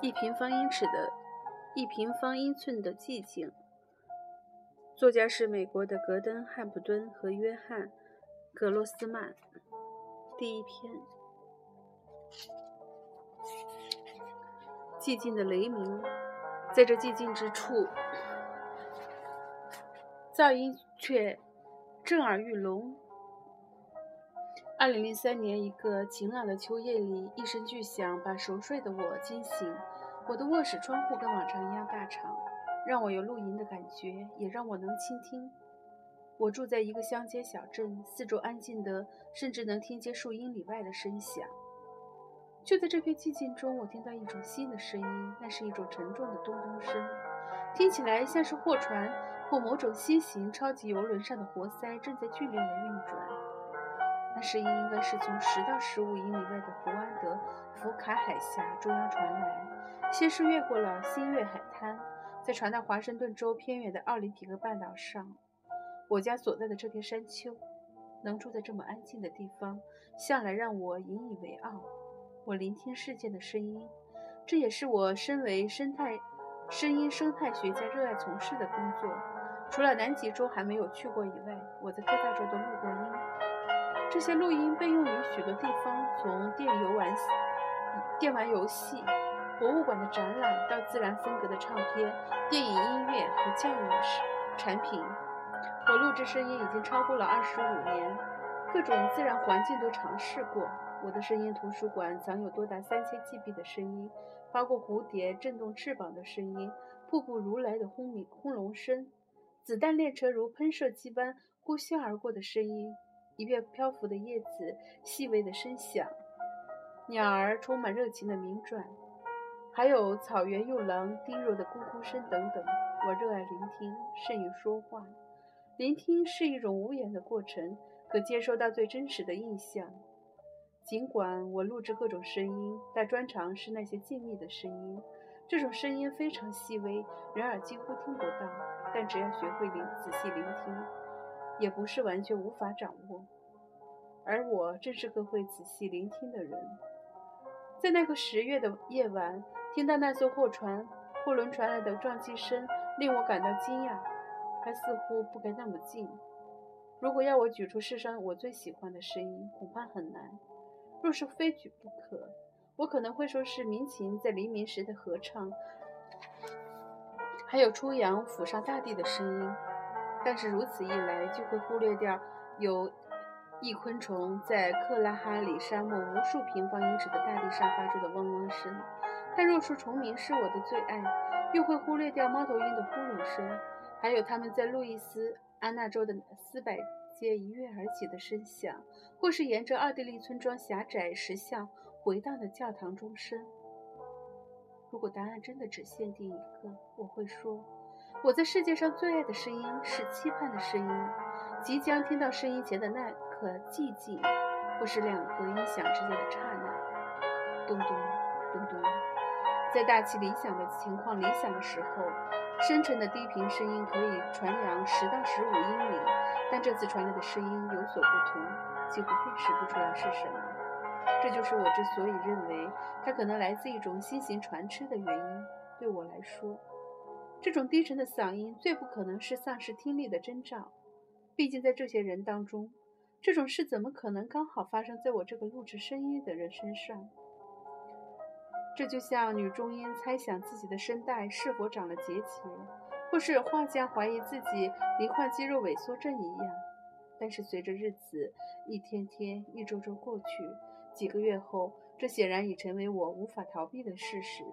一平方英尺的，一平方英寸的寂静。作家是美国的格登·汉普顿和约翰·格罗斯曼。第一篇：寂静的雷鸣，在这寂静之处，噪音却震耳欲聋。二零零三年一个晴朗的秋夜里，一声巨响把熟睡的我惊醒。我的卧室窗户跟往常一样大敞，让我有露营的感觉，也让我能倾听。我住在一个乡间小镇，四周安静的，甚至能听见数英里外的声响。就在这片寂静中，我听到一种新的声音，那是一种沉重的咚咚声，听起来像是货船或某种新型超级游轮上的活塞正在剧烈的运转。那声音应该是从十到十五英里外的胡安德福卡海峡中央传来，先是越过了新月海滩，再传到华盛顿州偏远的奥林匹克半岛上。我家所在的这片山丘，能住在这么安静的地方，向来让我引以为傲。我聆听世界的声音，这也是我身为生态声音生态学家热爱从事的工作。除了南极洲还没有去过以外，我在各大洲都录过音。这些录音被用于许多地方，从电游玩、电玩游戏、博物馆的展览到自然风格的唱片、电影音乐和教育产品。我录制声音已经超过了二十五年，各种自然环境都尝试过。我的声音图书馆藏有多达三千 GB 的声音，包括蝴蝶振动翅膀的声音、瀑布如来的轰鸣轰隆声、子弹列车如喷射机般呼啸而过的声音。一片漂浮的叶子，细微的声响，鸟儿充满热情的鸣转，还有草原幼狼低弱的咕咕声等等。我热爱聆听，胜于说话。聆听是一种无言的过程，可接收到最真实的印象。尽管我录制各种声音，但专长是那些静谧的声音。这种声音非常细微，人耳几乎听不到，但只要学会聆仔细聆听。也不是完全无法掌握，而我正是个会仔细聆听的人。在那个十月的夜晚，听到那艘货船、货轮传来的撞击声，令我感到惊讶。它似乎不该那么近。如果要我举出世上我最喜欢的声音，恐怕很难。若是非举不可，我可能会说是民琴在黎明时的合唱，还有初阳抚上大地的声音。但是如此一来，就会忽略掉有益昆虫在克拉哈里沙漠无数平方英尺的大地上发出的嗡嗡声。但若说虫鸣是我的最爱，又会忽略掉猫头鹰的呼噜声，还有它们在路易斯安那州的四百街一跃而起的声响，或是沿着奥地利村庄狭窄石巷回荡的教堂钟声。如果答案真的只限定一个，我会说。我在世界上最爱的声音是期盼的声音，即将听到声音前的那刻寂静，或是两个音响之间的刹那，咚咚咚咚。在大气理想的情况理想的时候，深沉的低频声音可以传扬十到十五英里，但这次传来的声音有所不同，几乎辨识不出来是什么。这就是我之所以认为它可能来自一种新型船只的原因。对我来说。这种低沉的嗓音最不可能是丧失听力的征兆，毕竟在这些人当中，这种事怎么可能刚好发生在我这个录制声音的人身上？这就像女中音猜想自己的声带是否长了结节，或是画家怀疑自己罹患肌肉萎缩症一样。但是随着日子一天天、一周周过去，几个月后，这显然已成为我无法逃避的事实。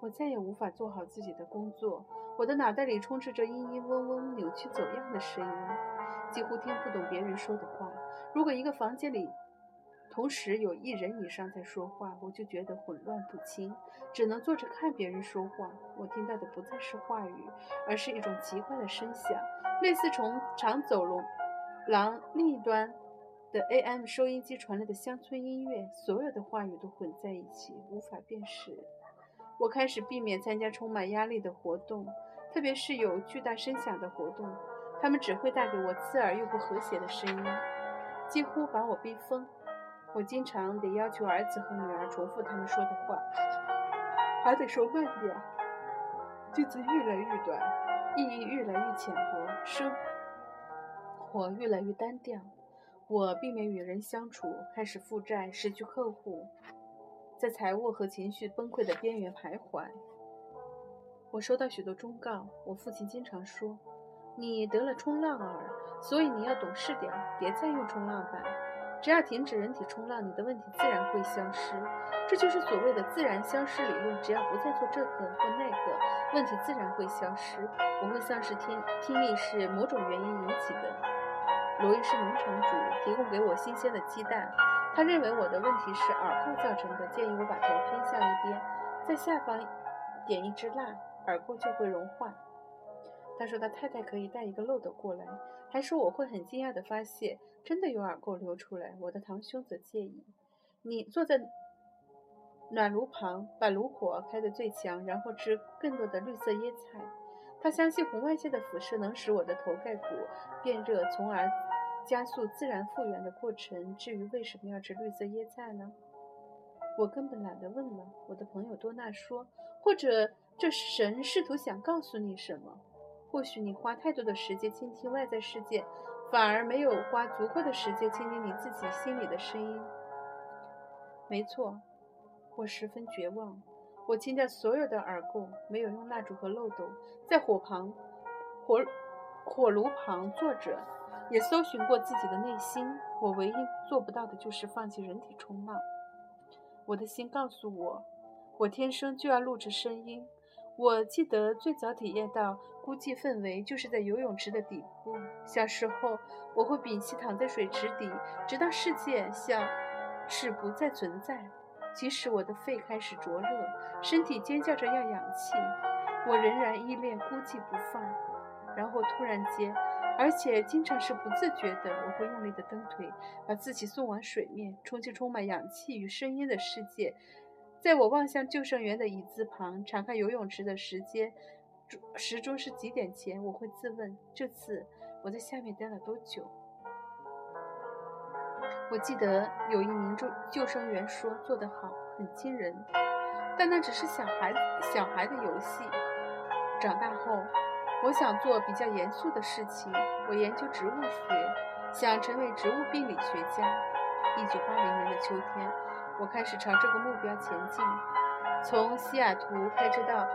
我再也无法做好自己的工作，我的脑袋里充斥着嘤嘤嗡嗡、扭曲走样的声音，几乎听不懂别人说的话。如果一个房间里同时有一人以上在说话，我就觉得混乱不清，只能坐着看别人说话。我听到的不再是话语，而是一种奇怪的声响，类似从长走廊另一端的 AM 收音机传来的乡村音乐。所有的话语都混在一起，无法辨识。我开始避免参加充满压力的活动，特别是有巨大声响的活动，它们只会带给我刺耳又不和谐的声音，几乎把我逼疯。我经常得要求儿子和女儿重复他们说的话。还得说慢点。句子越来越短，意义越来越浅薄，生活越来越单调。我避免与人相处，开始负债，失去客户，在财务和情绪崩溃的边缘徘徊。我收到许多忠告，我父亲经常说：“你得了冲浪耳，所以你要懂事点，别再用冲浪板。只要停止人体冲浪，你的问题自然会消失。这就是所谓的自然消失理论。只要不再做这个或那个，问题自然会消失。我会丧失听听力是某种原因引起的。”罗伊是农场主，提供给我新鲜的鸡蛋。他认为我的问题是耳垢造成的，建议我把头偏向一边，在下方点一支蜡，耳垢就会融化。他说他太太可以带一个漏斗过来，还说我会很惊讶地发现真的有耳垢流出来。我的堂兄则介意。你坐在暖炉旁，把炉火开得最强，然后吃更多的绿色椰菜。他相信红外线的辐射能使我的头盖骨变热，从而。加速自然复原的过程。至于为什么要吃绿色椰菜呢？我根本懒得问了。我的朋友多纳说，或者这神试图想告诉你什么？或许你花太多的时间倾听外在世界，反而没有花足够的时间倾听你自己心里的声音。没错，我十分绝望。我清掉所有的耳垢，没有用蜡烛和漏斗，在火旁、火火炉旁坐着。也搜寻过自己的内心，我唯一做不到的就是放弃人体冲浪。我的心告诉我，我天生就要录制声音。我记得最早体验到孤寂氛围，就是在游泳池的底部。小时候，我会屏息躺在水池底，直到世界像是不再存在。即使我的肺开始灼热，身体尖叫着要氧气，我仍然依恋孤寂不放。然后突然间。而且经常是不自觉的，我会用力的蹬腿，把自己送往水面，冲进充满氧气与声音的世界。在我望向救生员的椅子旁，查看游泳池的时间，时钟是几点前？我会自问：这次我在下面待了多久？我记得有一名救救生员说：“做得好，很惊人。”但那只是小孩小孩的游戏。长大后。我想做比较严肃的事情。我研究植物学，想成为植物病理学家。一九八零年的秋天，我开始朝这个目标前进。从西雅图开车到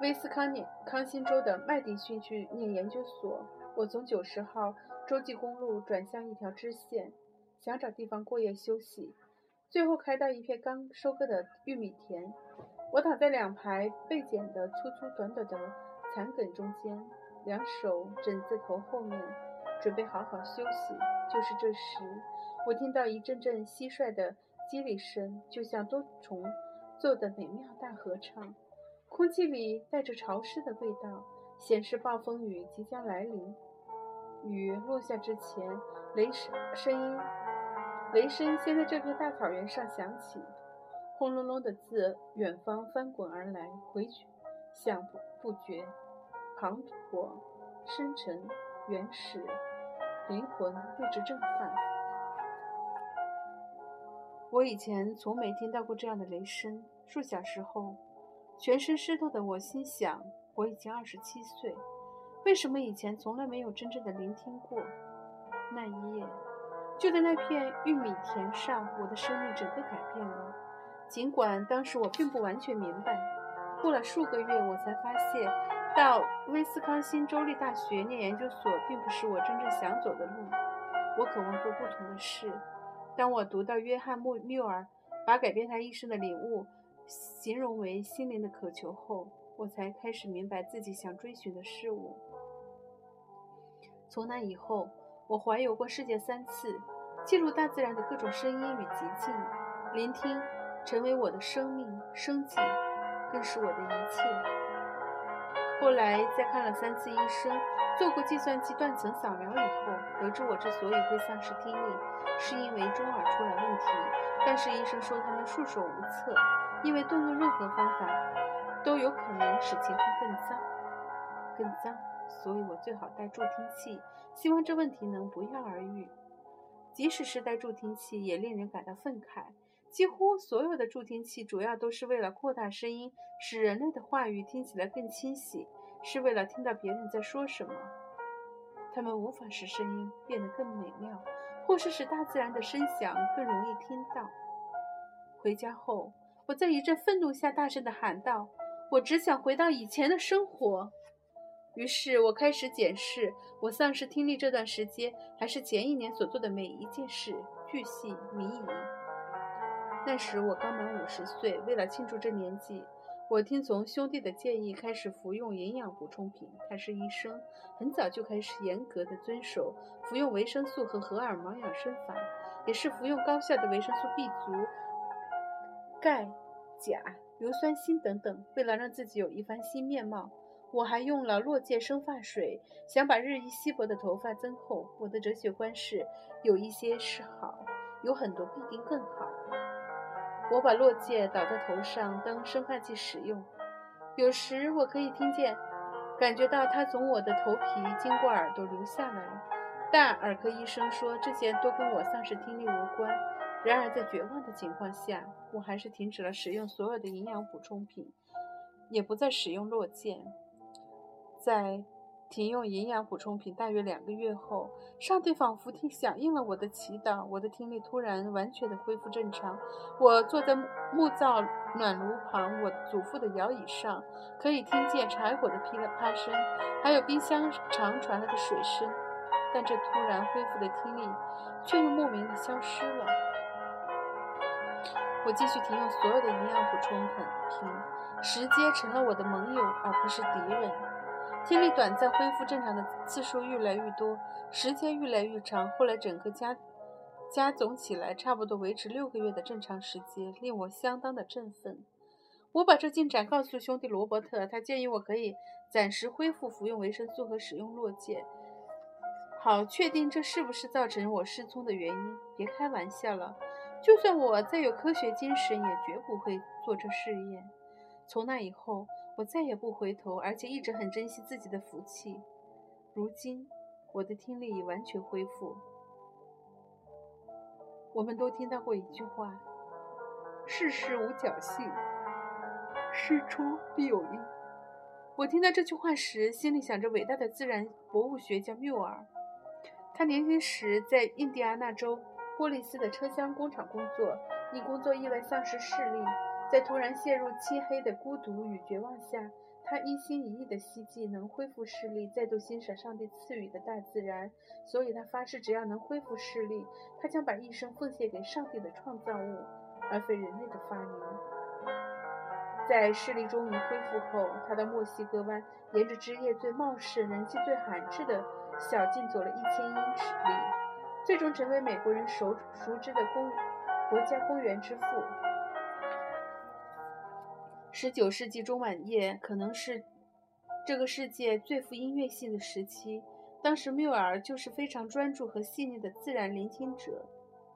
威斯康尼康辛州的麦迪逊去念研究所。我从九十号洲际公路转向一条支线，想找地方过夜休息。最后开到一片刚收割的玉米田。我躺在两排被剪的粗粗短短的残梗中间，两手枕在头后面，准备好好休息。就是这时，我听到一阵阵蟋蟀的叽里声，就像多虫奏的美妙大合唱。空气里带着潮湿的味道，显示暴风雨即将来临。雨落下之前，雷声声音，雷声先在这片大草原上响起。轰隆隆的自远方翻滚而来，回响不不绝，磅礴、深沉、原始，灵魂为之震撼。我以前从没听到过这样的雷声。数小时后，全身湿透的我心想：我已经二十七岁，为什么以前从来没有真正的聆听过？那一夜，就在那片玉米田上，我的生命整个改变了。尽管当时我并不完全明白，过了数个月，我才发现，到威斯康星州立大学念研究所并不是我真正想走的路。我渴望做不同的事。当我读到约翰·穆缪尔把改变他一生的领悟形容为心灵的渴求后，我才开始明白自己想追寻的事物。从那以后，我环游过世界三次，记录大自然的各种声音与寂静，聆听。成为我的生命生计，更是我的一切。后来在看了三次医生，做过计算机断层扫描以后，得知我之所以会丧失听力，是因为中耳出了问题。但是医生说他们束手无策，因为动用任何方法都有可能使情况更糟，更糟。所以我最好戴助听器，希望这问题能不药而愈。即使是戴助听器，也令人感到愤慨。几乎所有的助听器主要都是为了扩大声音，使人类的话语听起来更清晰，是为了听到别人在说什么。它们无法使声音变得更美妙，或是使大自然的声响更容易听到。回家后，我在一阵愤怒下大声地喊道：“我只想回到以前的生活。”于是我开始检视我丧失听力这段时间，还是前一年所做的每一件事，巨细靡遗。那时我刚满五十岁，为了庆祝这年纪，我听从兄弟的建议，开始服用营养补充品。他是医生，很早就开始严格的遵守服用维生素和荷尔蒙养生法，也是服用高效的维生素 B 族、钙、钾、硫酸锌等等，为了让自己有一番新面貌。我还用了落芥生发水，想把日益稀薄的头发增厚。我的哲学观是：有一些是好，有很多必定更好。我把落芥倒在头上当生发剂使用，有时我可以听见、感觉到它从我的头皮经过耳朵流下来。但耳科医生说这些都跟我丧失听力无关。然而在绝望的情况下，我还是停止了使用所有的营养补充品，也不再使用落芥。在停用营养补充品大约两个月后，上帝仿佛听响应了我的祈祷，我的听力突然完全的恢复正常。我坐在木造暖炉旁，我祖父的摇椅上，可以听见柴火的噼里啪声，还有冰箱常传来的水声。但这突然恢复的听力，却又莫名的消失了。我继续停用所有的营养补充品，时间成了我的盟友，而不是敌人。听力短暂恢复正常的次数越来越多，时间越来越长，后来整个加加总起来，差不多维持六个月的正常时间，令我相当的振奋。我把这进展告诉兄弟罗伯特，他建议我可以暂时恢复服用维生素和使用落芥，好确定这是不是造成我失聪的原因。别开玩笑了，就算我再有科学精神，也绝不会做这试验。从那以后。我再也不回头，而且一直很珍惜自己的福气。如今，我的听力已完全恢复。我们都听到过一句话：“世事无侥幸，事出必有因。”我听到这句话时，心里想着伟大的自然博物学家缪尔。他年轻时在印第安纳州波利斯的车厢工厂工作，因工作意外丧失视力。在突然陷入漆黑的孤独与绝望下，他一心一意地希冀能恢复视力，再度欣赏上帝赐予的大自然。所以他发誓，只要能恢复视力，他将把一生奉献给上帝的创造物，而非人类的发明。在视力终于恢复后，他到墨西哥湾，沿着枝叶最茂盛、人气最罕至的小径走了一千英尺里，最终成为美国人熟熟知的公国家公园之父。十九世纪中晚叶可能是这个世界最富音乐性的时期。当时缪尔就是非常专注和细腻的自然聆听者。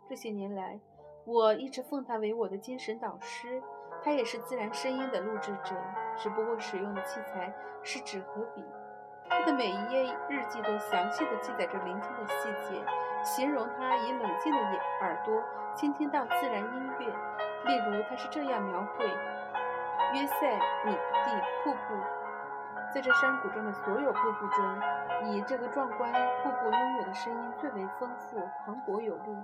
这些年来，我一直奉他为我的精神导师。他也是自然声音的录制者，只不过使用的器材是纸和笔。他的每一页日记都详细的记载着聆听的细节，形容他以冷静的眼耳朵倾听到自然音乐。例如，他是这样描绘。约塞米蒂瀑布，在这山谷中的所有瀑布中，以这个壮观瀑布拥有的声音最为丰富、磅礴有力。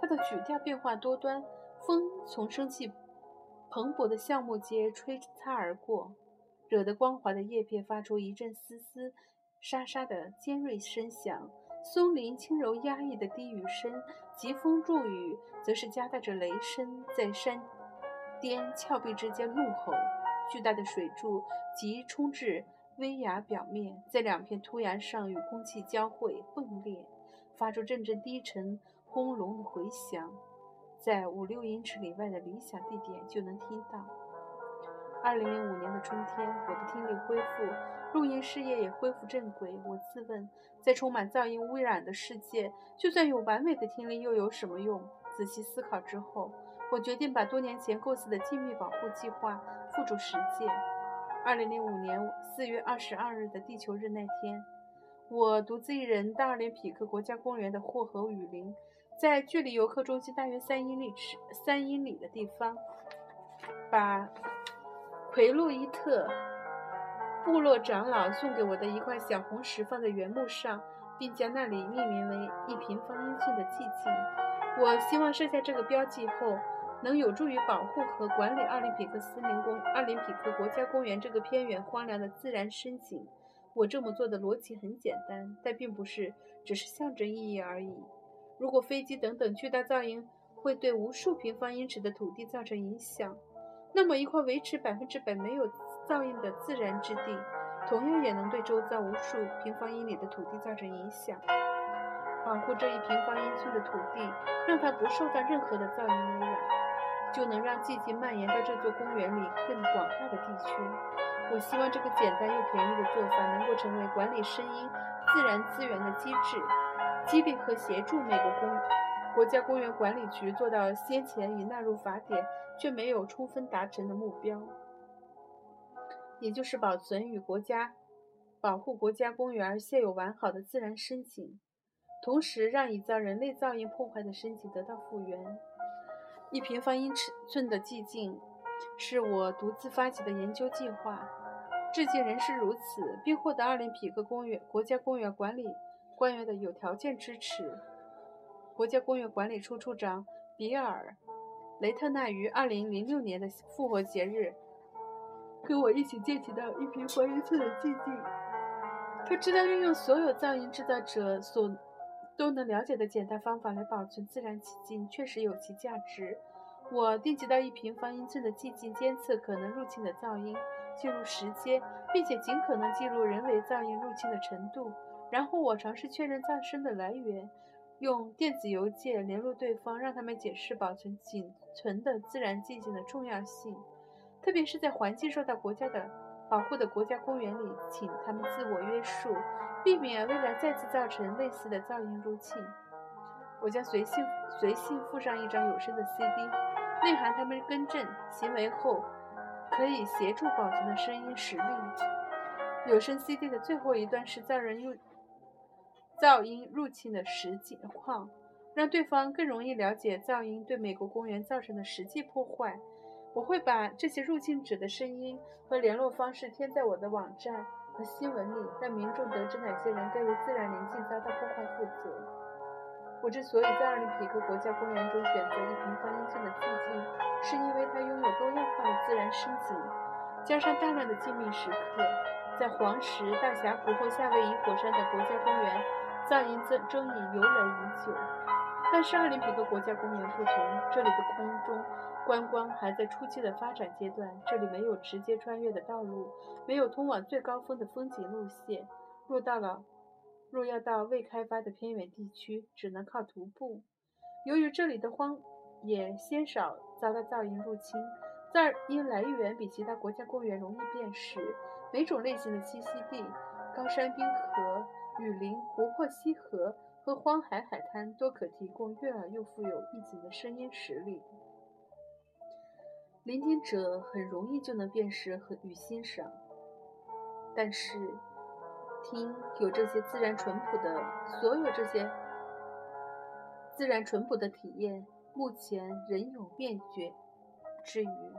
它的曲调变化多端，风从生气蓬勃的橡木街吹擦而过，惹得光滑的叶片发出一阵嘶嘶、沙沙的尖锐声响。松林轻柔压抑的低语声，疾风骤雨则是夹带着雷声，在山。颠峭壁之间怒吼，巨大的水柱急冲至危崖表面，在两片凸崖上与空气交汇迸裂，发出阵阵低沉轰隆的回响，在五六英尺里外的理想地点就能听到。二零零五年的春天，我的听力恢复，录音事业也恢复正轨。我自问，在充满噪音污染的世界，就算有完美的听力，又有什么用？仔细思考之后。我决定把多年前构思的静谧保护计划付诸实践。二零零五年四月二十二日的地球日那天，我独自一人到奥林匹克国家公园的霍河雨林，在距离游客中心大约三英里尺三英里的地方，把奎洛伊特部落长老送给我的一块小红石放在原木上，并将那里命名为一平方英寸的寂静。我希望设下这个标记后，能有助于保护和管理奥林匹克森林公园奥林匹克国家公园这个偏远荒凉的自然深景。我这么做的逻辑很简单，但并不是只是象征意义而已。如果飞机等等巨大噪音会对无数平方英尺的土地造成影响，那么一块维持百分之百没有噪音的自然之地，同样也能对周遭无数平方英里的土地造成影响。保护这一平方英寸的土地，让它不受到任何的噪音污染，就能让寂静蔓延到这座公园里更广大的地区。我希望这个简单又便宜的做法能够成为管理声音自然资源的机制。激励和协助美国公国家公园管理局做到先前已纳入法典却没有充分达成的目标，也就是保存与国家保护国家公园现有完好的自然深景，同时让已遭人类噪音破坏的深景得到复原。一平方英尺寸的寂静是我独自发起的研究计划，至今仍是如此，并获得奥林匹克公园国家公园管理。官员的有条件支持。国家公园管理处处长比尔·雷特纳于2006年的复活节日跟我一起建起的一平方英寸的寂静。他知道运用所有噪音制造者所都能了解的简单方法来保存自然寂静，确实有其价值。我定级到一平方英寸的寂静，监测可能入侵的噪音，记录时间，并且尽可能记录人为噪音入侵的程度。然后我尝试确认噪声的来源，用电子邮件联络对方，让他们解释保存仅存的自然寂静的重要性，特别是在环境受到国家的保护的国家公园里，请他们自我约束，避免未来再次造成类似的噪音入侵。我将随信随信附上一张有声的 CD，内含他们更正行为后可以协助保存的声音实例。有声 CD 的最后一段是噪人入。噪音入侵的实际况，让对方更容易了解噪音对美国公园造成的实际破坏。我会把这些入侵者的声音和联络方式贴在我的网站和新闻里，让民众得知哪些人该为自然宁静遭到破坏负责。我之所以在奥林匹克国家公园中选择一平方英寸的寂静，是因为它拥有多样化的自然风景，加上大量的静谧时刻。在黄石、大峡谷或夏威夷火山等国家公园。噪音争争议由来已久，但是奥林匹克国家公园不同，这里的空中观光还在初期的发展阶段。这里没有直接穿越的道路，没有通往最高峰的风景路线。若到了，若要到未开发的偏远地区，只能靠徒步。由于这里的荒野鲜少遭到噪音入侵，噪音来源比其他国家公园容易辨识。每种类型的栖息地，高山冰河。雨林、湖泊、溪河和荒海海滩都可提供悦耳又富有意境的声音实例。聆听者很容易就能辨识和与欣赏，但是听有这些自然淳朴的所有这些自然淳朴的体验，目前仍有变觉之余。